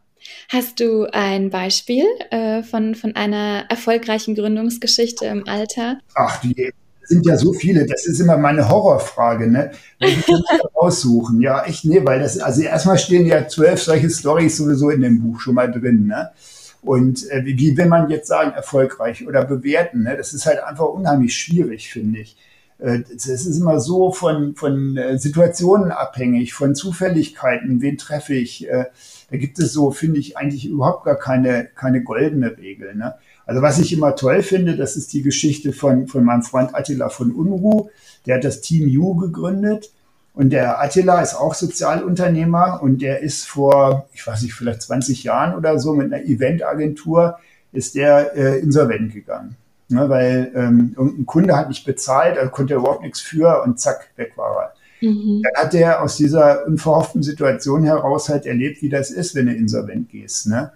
Hast du ein Beispiel äh, von, von einer erfolgreichen Gründungsgeschichte im Alter? Ach, die sind ja so viele. Das ist immer meine Horrorfrage, ne? Aussuchen? Ja, echt, nee, weil das, also erstmal stehen ja zwölf solche Stories sowieso in dem Buch schon mal drin, ne? Und äh, wie, wie will man jetzt sagen, erfolgreich oder bewerten? Ne? Das ist halt einfach unheimlich schwierig, finde ich. Äh, das ist immer so von, von äh, Situationen abhängig, von Zufälligkeiten, wen treffe ich. Äh, da gibt es so, finde ich, eigentlich überhaupt gar keine, keine goldene Regel. Ne? Also was ich immer toll finde, das ist die Geschichte von, von meinem Freund Attila von Unruh. Der hat das Team U gegründet und der Attila ist auch Sozialunternehmer und der ist vor, ich weiß nicht, vielleicht 20 Jahren oder so mit einer Eventagentur ist der äh, insolvent gegangen. Ne, weil ähm, irgendein Kunde hat nicht bezahlt, er konnte überhaupt nichts für und zack, weg war er. Mhm. Dann hat er aus dieser unverhofften Situation heraus halt erlebt, wie das ist, wenn du insolvent gehst. Ne?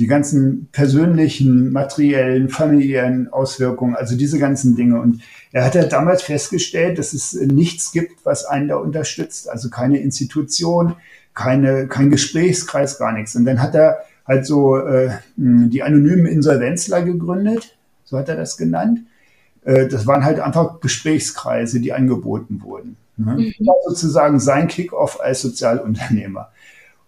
Die ganzen persönlichen, materiellen, familiären Auswirkungen, also diese ganzen Dinge. Und er hat ja damals festgestellt, dass es nichts gibt, was einen da unterstützt. Also keine Institution, keine, kein Gesprächskreis, gar nichts. Und dann hat er halt so äh, die anonymen Insolvenzler gegründet, so hat er das genannt. Äh, das waren halt einfach Gesprächskreise, die angeboten wurden. Ne? Mhm. Das war sozusagen sein Kickoff als Sozialunternehmer.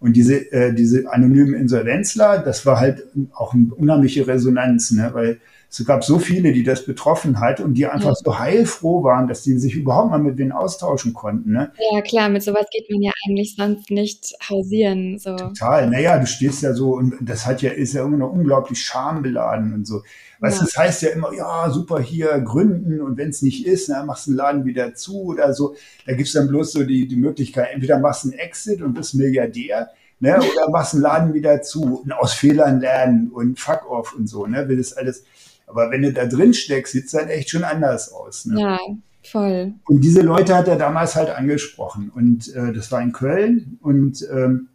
Und diese, äh, diese anonymen Insolvenzler, das war halt auch eine unheimliche Resonanz, ne? weil es gab so viele, die das betroffen hat und die einfach ja. so heilfroh waren, dass die sich überhaupt mal mit denen austauschen konnten. Ne? Ja, klar, mit sowas geht man ja eigentlich sonst nicht hausieren. So. Total. Naja, du stehst ja so und das hat ja, ist ja immer noch unglaublich schambeladen und so. Weißt du, ja. das heißt ja immer, ja, super hier gründen und wenn es nicht ist, dann machst du den Laden wieder zu oder so. Da gibt es dann bloß so die, die Möglichkeit, entweder machst du einen Exit und bist Milliardär, ne, oder machst einen Laden wieder zu und aus Fehlern lernen und fuck off und so, ne, will das alles aber wenn du da drin steckst, sieht es dann echt schon anders aus. Ne? Ja, voll. Und diese Leute hat er damals halt angesprochen. Und äh, das war in Köln. Und ähm,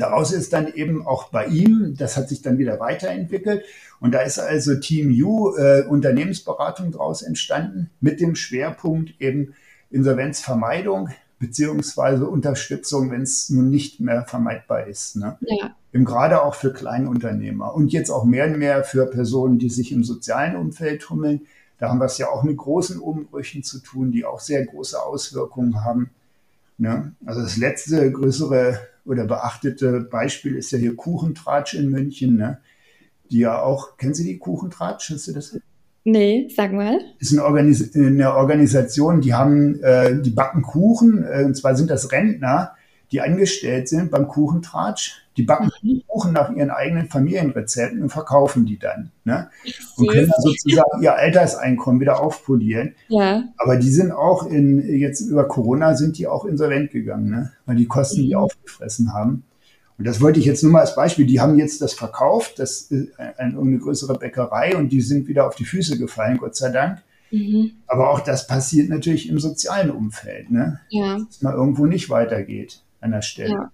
daraus ist dann eben auch bei ihm, das hat sich dann wieder weiterentwickelt. Und da ist also Team U, äh, Unternehmensberatung daraus entstanden, mit dem Schwerpunkt eben Insolvenzvermeidung beziehungsweise Unterstützung, wenn es nun nicht mehr vermeidbar ist. Ne? Ja. Eben gerade auch für Kleinunternehmer und jetzt auch mehr und mehr für Personen, die sich im sozialen Umfeld tummeln. Da haben wir es ja auch mit großen Umbrüchen zu tun, die auch sehr große Auswirkungen haben. Ne? Also das letzte größere oder beachtete Beispiel ist ja hier Kuchentratsch in München, ne? die ja auch, kennen Sie die Kuchentratsch? Hast du das? Nee, sag mal. Ist eine, Organis eine Organisation, die haben, äh, die backen Kuchen, äh, und zwar sind das Rentner, die angestellt sind beim Kuchentratsch. Die backen mhm. Kuchen nach ihren eigenen Familienrezepten und verkaufen die dann. Ne? Und können dann sozusagen ihr Alterseinkommen wieder aufpolieren. Ja. Aber die sind auch in, jetzt über Corona sind die auch insolvent gegangen, ne? weil die Kosten mhm. die aufgefressen haben. Und das wollte ich jetzt nur mal als Beispiel. Die haben jetzt das verkauft, das ist eine, größere Bäckerei und die sind wieder auf die Füße gefallen, Gott sei Dank. Mhm. Aber auch das passiert natürlich im sozialen Umfeld, ne? Ja. Dass man irgendwo nicht weitergeht an der Stelle.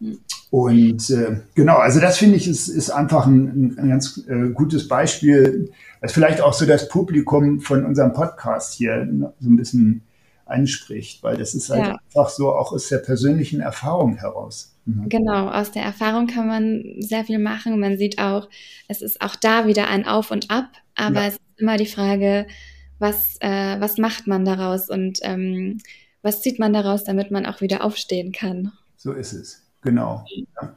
Ja. Und äh, genau, also das finde ich ist, ist einfach ein, ein ganz äh, gutes Beispiel, was vielleicht auch so das Publikum von unserem Podcast hier so ein bisschen anspricht, weil das ist halt ja. einfach so auch aus der persönlichen Erfahrung heraus. Mhm. Genau, aus der Erfahrung kann man sehr viel machen. Man sieht auch, es ist auch da wieder ein Auf und Ab, aber ja. es ist immer die Frage, was, äh, was macht man daraus und ähm, was zieht man daraus, damit man auch wieder aufstehen kann. So ist es, genau. Ja.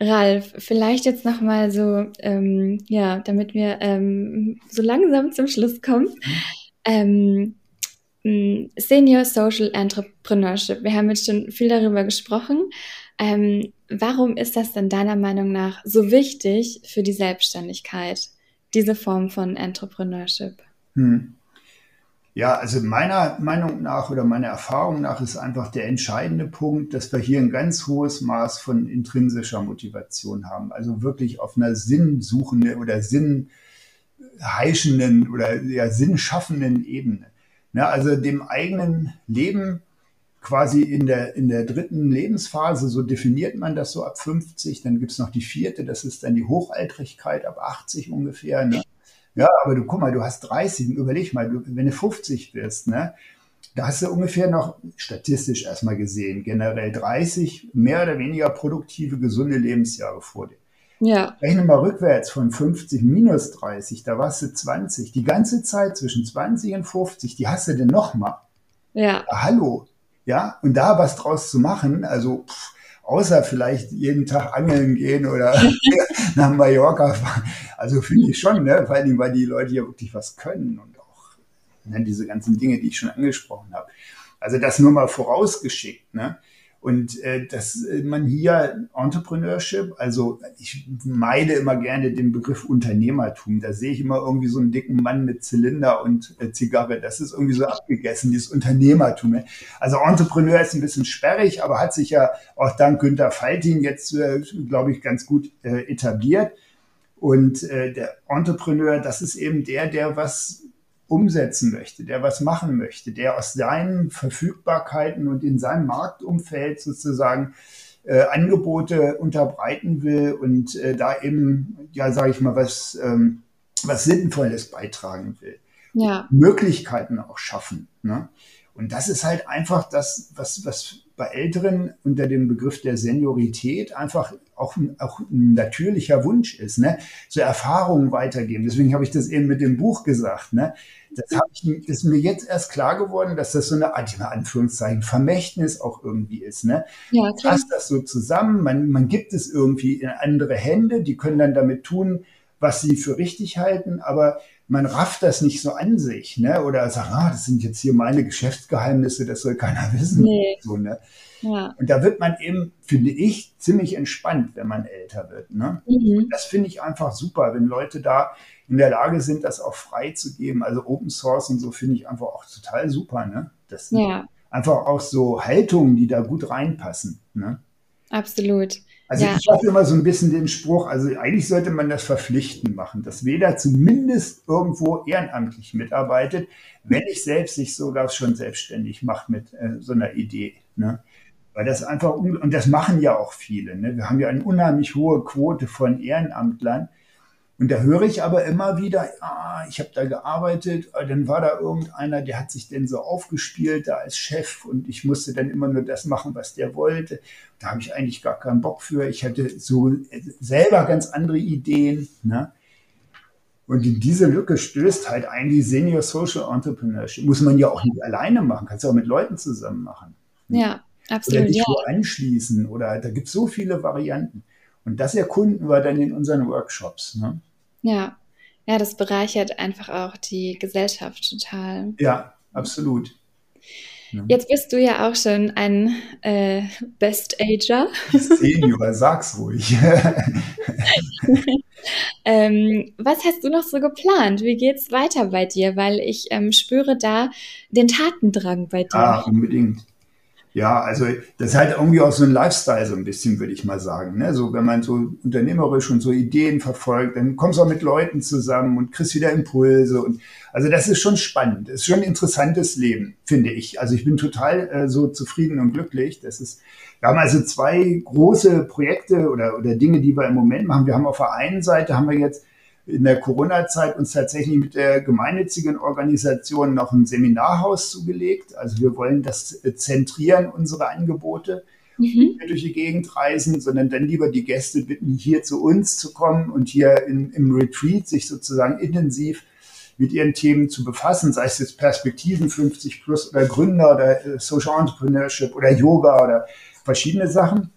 Ralf, vielleicht jetzt nochmal so, ähm, ja, damit wir ähm, so langsam zum Schluss kommen. Ähm, Senior Social Entrepreneurship. Wir haben jetzt schon viel darüber gesprochen. Ähm, warum ist das denn deiner Meinung nach so wichtig für die Selbstständigkeit, diese Form von Entrepreneurship? Hm. Ja, also meiner Meinung nach oder meiner Erfahrung nach ist einfach der entscheidende Punkt, dass wir hier ein ganz hohes Maß von intrinsischer Motivation haben. Also wirklich auf einer sinnsuchenden oder sinnheischenden oder ja, sinnschaffenden Ebene. Ne? Also dem eigenen Leben quasi in der, in der dritten Lebensphase, so definiert man das so ab 50. Dann gibt's noch die vierte, das ist dann die Hochaltrigkeit ab 80 ungefähr. Ne? Ja, aber du guck mal, du hast 30, überleg mal, du, wenn du 50 wirst, ne, da hast du ungefähr noch statistisch erstmal gesehen, generell 30 mehr oder weniger produktive, gesunde Lebensjahre vor dir. Ja. Rechne mal rückwärts von 50 minus 30, da warst du 20. Die ganze Zeit zwischen 20 und 50, die hast du denn noch mal. Ja. Hallo. Ja, und da was draus zu machen, also pff, außer vielleicht jeden Tag angeln gehen oder nach Mallorca fahren. Also finde ich schon, ne? vor allem, weil die Leute ja wirklich was können und auch ne, diese ganzen Dinge, die ich schon angesprochen habe. Also das nur mal vorausgeschickt. Ne? Und äh, dass äh, man hier Entrepreneurship, also ich meide immer gerne den Begriff Unternehmertum. Da sehe ich immer irgendwie so einen dicken Mann mit Zylinder und äh, Zigarre. Das ist irgendwie so abgegessen, dieses Unternehmertum. Ne? Also Entrepreneur ist ein bisschen sperrig, aber hat sich ja auch dank Günther Faltin jetzt, äh, glaube ich, ganz gut äh, etabliert. Und äh, der Entrepreneur, das ist eben der, der was umsetzen möchte, der was machen möchte, der aus seinen Verfügbarkeiten und in seinem Marktumfeld sozusagen äh, Angebote unterbreiten will und äh, da eben, ja, sage ich mal, was, ähm, was Sinnvolles beitragen will. Ja. Möglichkeiten auch schaffen. Ne? Und das ist halt einfach das, was, was bei Älteren unter dem Begriff der Seniorität einfach auch, auch ein natürlicher Wunsch ist, ne? so Erfahrungen weitergeben. Deswegen habe ich das eben mit dem Buch gesagt. Ne? Das, ich, das ist mir jetzt erst klar geworden, dass das so eine Art, in Anführungszeichen, Vermächtnis auch irgendwie ist. Ne? Ja, klar. Fasst das so zusammen, man, man gibt es irgendwie in andere Hände, die können dann damit tun, was sie für richtig halten, aber man rafft das nicht so an sich, ne? Oder sagt, ah, das sind jetzt hier meine Geschäftsgeheimnisse, das soll keiner wissen. Nee. So, ne? Ja. Und da wird man eben, finde ich, ziemlich entspannt, wenn man älter wird. Ne? Mhm. Das finde ich einfach super, wenn Leute da in der Lage sind, das auch frei zu geben. Also Open Source und so finde ich einfach auch total super. Ne? Das sind Ja, einfach auch so Haltungen, die da gut reinpassen. Ne? absolut. Also Ja. ich habe immer so ein bisschen den Spruch, also eigentlich sollte man das verpflichtend machen, dass jeder zumindest irgendwo ehrenamtlich mitarbeitet, wenn nicht selbst sich sogar schon selbstständig macht mit äh, so einer Idee. Ne? Weil das einfach, un- und das machen ja auch viele. Ne? Wir haben ja eine unheimlich hohe Quote von Ehrenamtlern. Und da höre ich aber immer wieder, ah, ich habe da gearbeitet, ah, dann war da irgendeiner, der hat sich denn so aufgespielt da als Chef und ich musste dann immer nur das machen, was der wollte. Da habe ich eigentlich gar keinen Bock für. Ich hatte so äh, selber ganz andere Ideen. Ne? Und in diese Lücke stößt halt eigentlich Senior Social Entrepreneurship. Muss man ja auch nicht alleine machen, kannst du auch mit Leuten zusammen machen. Ja, Oder absolut. dich Ja. anschließen. Oder da gibt es so viele Varianten. Und das erkunden wir dann in unseren Workshops. Ne? Ja. Ja, das bereichert einfach auch die Gesellschaft total. Ja, absolut. Jetzt bist du ja auch schon ein äh, Best-Ager. Senior, sag's ruhig. Ähm, was hast du noch so geplant? Wie geht's weiter bei dir? Weil ich ähm, spüre da den Tatendrang bei dir. Ja, unbedingt. Ja, also das ist halt irgendwie auch so ein Lifestyle so ein bisschen, würde ich mal sagen. Ne? So, wenn man so unternehmerisch und so Ideen verfolgt, dann kommst du auch mit Leuten zusammen und kriegst wieder Impulse. Und also das ist schon spannend. Das ist schon ein interessantes Leben, finde ich. Also ich bin total äh, so zufrieden und glücklich. Das ist, wir haben also zwei große Projekte oder, oder Dinge, die wir im Moment machen. Wir haben auf der einen Seite haben wir jetzt in der Corona-Zeit uns tatsächlich mit der gemeinnützigen Organisation noch ein Seminarhaus zugelegt. Also wir wollen das äh, zentrieren, unsere Angebote, Mhm. nicht durch die Gegend reisen, sondern dann lieber die Gäste bitten, hier zu uns zu kommen und hier in, im Retreat sich sozusagen intensiv mit ihren Themen zu befassen, sei es jetzt Perspektiven 50 plus oder Gründer oder äh, Social Entrepreneurship oder Yoga oder verschiedene Sachen.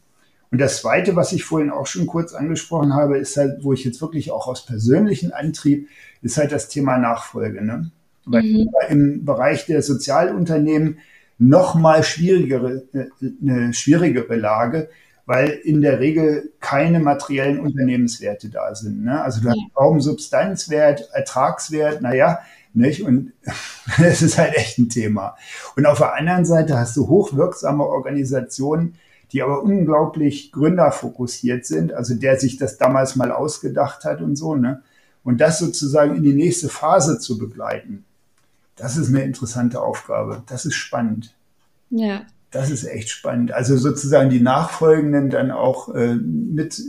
Und das Zweite, was ich vorhin auch schon kurz angesprochen habe, ist halt, wo ich jetzt wirklich auch aus persönlichem Antrieb, ist halt das Thema Nachfolge. Ne? Weil Mhm. im Bereich der Sozialunternehmen noch mal schwierigere, äh, eine schwierigere Lage, weil in der Regel keine materiellen Unternehmenswerte da sind. Ne? Also du hast kaum Substanzwert, Ertragswert, naja, nicht? Und das ist halt echt ein Thema. Und auf der anderen Seite hast du hochwirksame Organisationen, die aber unglaublich gründerfokussiert sind, also der sich das damals mal ausgedacht hat und so, ne? Und das sozusagen in die nächste Phase zu begleiten. das ist eine interessante Aufgabe. Das ist spannend. Ja. Das ist echt spannend. Also sozusagen die Nachfolgenden dann auch äh, mit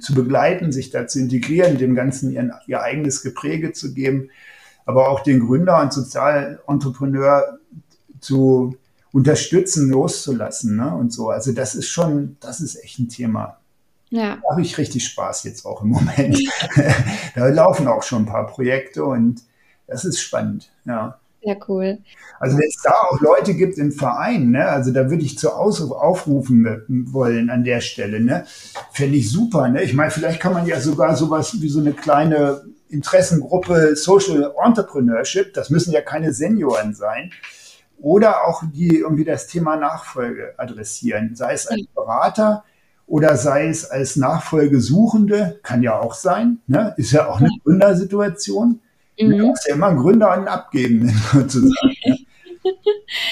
zu begleiten, sich da zu integrieren, dem Ganzen ihren, ihr eigenes Gepräge zu geben, aber auch den Gründer und Sozialentrepreneur zu unterstützen, loszulassen ne? und so. Also das ist schon, das ist echt ein Thema. Ja. Da habe ich richtig Spaß jetzt auch im Moment. da laufen auch schon ein paar Projekte und das ist spannend, ja. Ja, cool. Also wenn es da auch Leute gibt im Verein, ne, also da würde ich zu Ausruf aufrufen wollen an der Stelle, ne, fände ich super, ne. Ich meine, vielleicht kann man ja sogar sowas wie so eine kleine Interessengruppe Social Entrepreneurship, das müssen ja keine Senioren sein, oder auch die irgendwie das Thema Nachfolge adressieren, sei es als Berater oder sei es als Nachfolgesuchende, kann ja auch sein, ne? ist ja auch eine Gründersituation. Mhm. Du hast ja immer einen Gründer und einen Abgebenden sozusagen. Ne?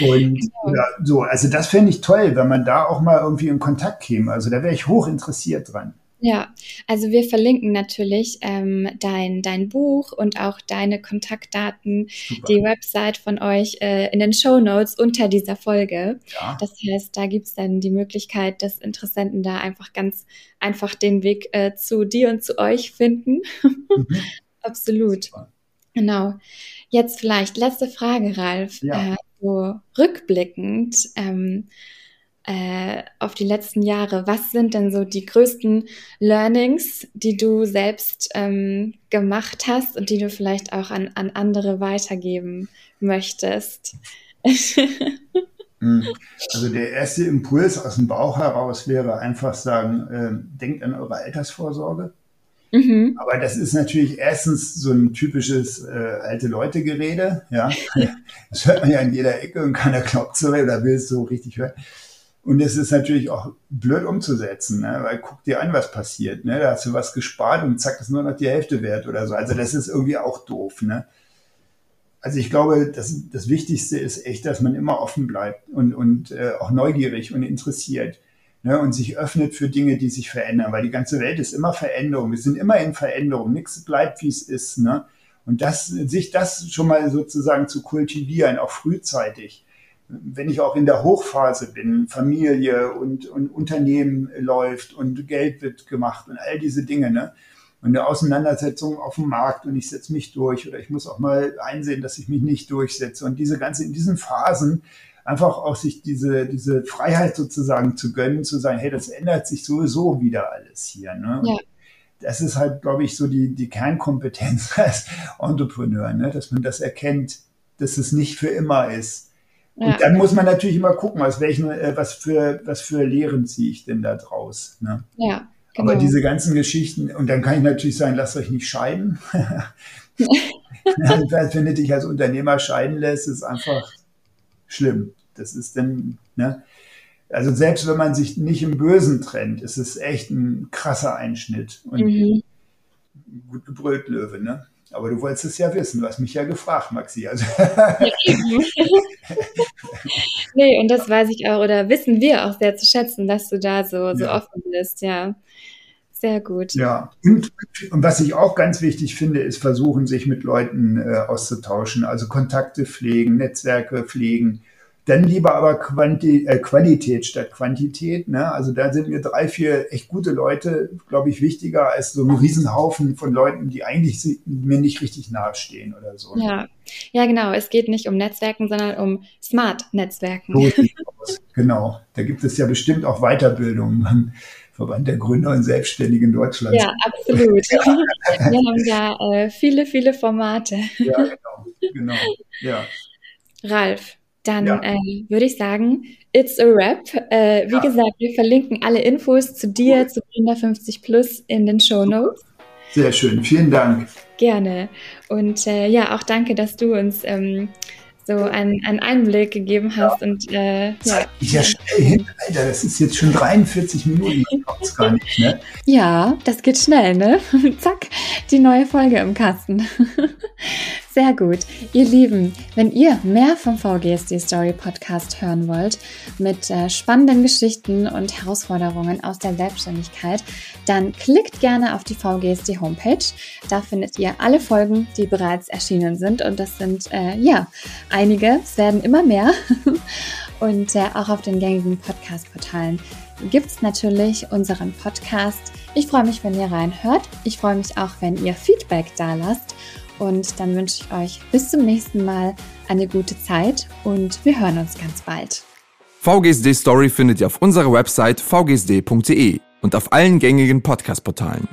Und genau. ja, so, also das fände ich toll, wenn man da auch mal irgendwie in Kontakt käme. Also da wäre ich hoch interessiert dran. Ja, also wir verlinken natürlich ähm, dein, dein Buch und auch deine Kontaktdaten, Super. die Website von euch äh, in den Show Notes unter dieser Folge. Ja. Das heißt, da gibt's dann die Möglichkeit, dass Interessenten da einfach ganz einfach den Weg äh, zu dir und zu euch finden. Mhm. Absolut. Super. Genau. Jetzt vielleicht letzte Frage, Ralf. Ja. Äh, so rückblickend. Ähm, äh, auf die letzten Jahre. Was sind denn so die größten Learnings, die du selbst ähm, gemacht hast und die du vielleicht auch an, an andere weitergeben möchtest? Hm. Also der erste Impuls aus dem Bauch heraus wäre einfach sagen, äh, denkt an eure Altersvorsorge. Mhm. Aber das ist natürlich erstens so ein typisches äh, alte Leute Gerede, ja. Das hört man ja in jeder Ecke und keiner glaubt so oder will es so richtig hören. Und es ist natürlich auch blöd umzusetzen, ne? weil guck dir an, was passiert. Ne? Da hast du was gespart und zack, ist nur noch die Hälfte wert oder so. Also das ist irgendwie auch doof. Ne? Also ich glaube, das, das Wichtigste ist echt, dass man immer offen bleibt und, und äh, auch neugierig und interessiert ne? und sich öffnet für Dinge, die sich verändern, weil die ganze Welt ist immer Veränderung. Wir sind immer in Veränderung. Nichts bleibt, wie es ist. Ne? Und das, sich das schon mal sozusagen zu kultivieren, auch frühzeitig wenn ich auch in der Hochphase bin, Familie und, und Unternehmen läuft und Geld wird gemacht und all diese Dinge, ne? Und eine Auseinandersetzung auf dem Markt und ich setze mich durch oder ich muss auch mal einsehen, dass ich mich nicht durchsetze. Und diese ganze, in diesen Phasen einfach auch sich diese, diese Freiheit sozusagen zu gönnen, zu sagen, hey, das ändert sich sowieso wieder alles hier. Ne? Ja. Das ist halt, glaube ich, so die, die Kernkompetenz als Entrepreneur, ne? dass man das erkennt, dass es nicht für immer ist ja. Und dann muss man natürlich immer gucken, aus welchen, äh, was für, was für Lehren ziehe ich denn da draus. Ne? Ja. Genau. Aber diese ganzen Geschichten, und dann kann ich natürlich sagen, lasst euch nicht scheiden. Wenn du dich als Unternehmer scheiden lässt, ist einfach schlimm. Das ist dann, ne? Also selbst wenn man sich nicht im Bösen trennt, ist es echt ein krasser Einschnitt. Und mhm. gut gebrüllt, Löwe, ne? Aber du wolltest es ja wissen, du hast mich ja gefragt, Maxi. Also. nee, und das weiß ich auch, oder wissen wir auch sehr zu schätzen, dass du da so, so ja. offen bist, ja. Sehr gut. Ja, und, und, was ich auch ganz wichtig finde, ist versuchen, sich mit Leuten äh, auszutauschen, also Kontakte pflegen, Netzwerke pflegen, dann lieber aber Quanti äh, Qualität statt Quantität. Ne? Also da sind mir drei, vier echt gute Leute, glaube ich, wichtiger als so ein Riesenhaufen von Leuten, die eigentlich mir nicht richtig nahestehen oder so. Ja, ja genau. Es geht nicht um Netzwerken, sondern um Smart-Netzwerken. So genau. Da gibt es ja bestimmt auch Weiterbildungen. Verband der Gründer und Selbstständigen Deutschlands. Ja, absolut. Wir haben ja äh, viele, viele Formate. Ja, genau. genau. Ja. Ralf, dann ja. äh, würde ich sagen, it's a wrap. Äh, wie ja. gesagt, wir verlinken alle Infos zu dir, cool. zu Gründer 50 Plus in den Show Notes. Sehr schön, vielen Dank. Gerne. Und äh, ja, auch danke, dass du uns ähm, so einen, einen, Einblick gegeben hast. Ja. Und, äh, ja. ja schnell hin, Alter. Das ist jetzt schon 43 Minuten. Ich gar nicht, ne? Ja, das geht schnell, ne? Zack, die neue Folge im Kasten. Sehr gut. Ihr Lieben, wenn ihr mehr vom VGSD Story Podcast hören wollt, mit äh, spannenden Geschichten und Herausforderungen aus der Selbstständigkeit, dann klickt gerne auf die VGSD Homepage. Da findet ihr alle Folgen, die bereits erschienen sind. Und das sind, äh, ja, einige. Es werden immer mehr. und äh, auch auf den gängigen Podcast-Portalen gibt es natürlich unseren Podcast. Ich freue mich, wenn ihr reinhört. Ich freue mich auch, wenn ihr Feedback da lasst. Und dann wünsche ich euch bis zum nächsten Mal eine gute Zeit und wir hören uns ganz bald. VGSD Story findet ihr auf unserer Website vgsd.de und auf allen gängigen Podcast-Portalen.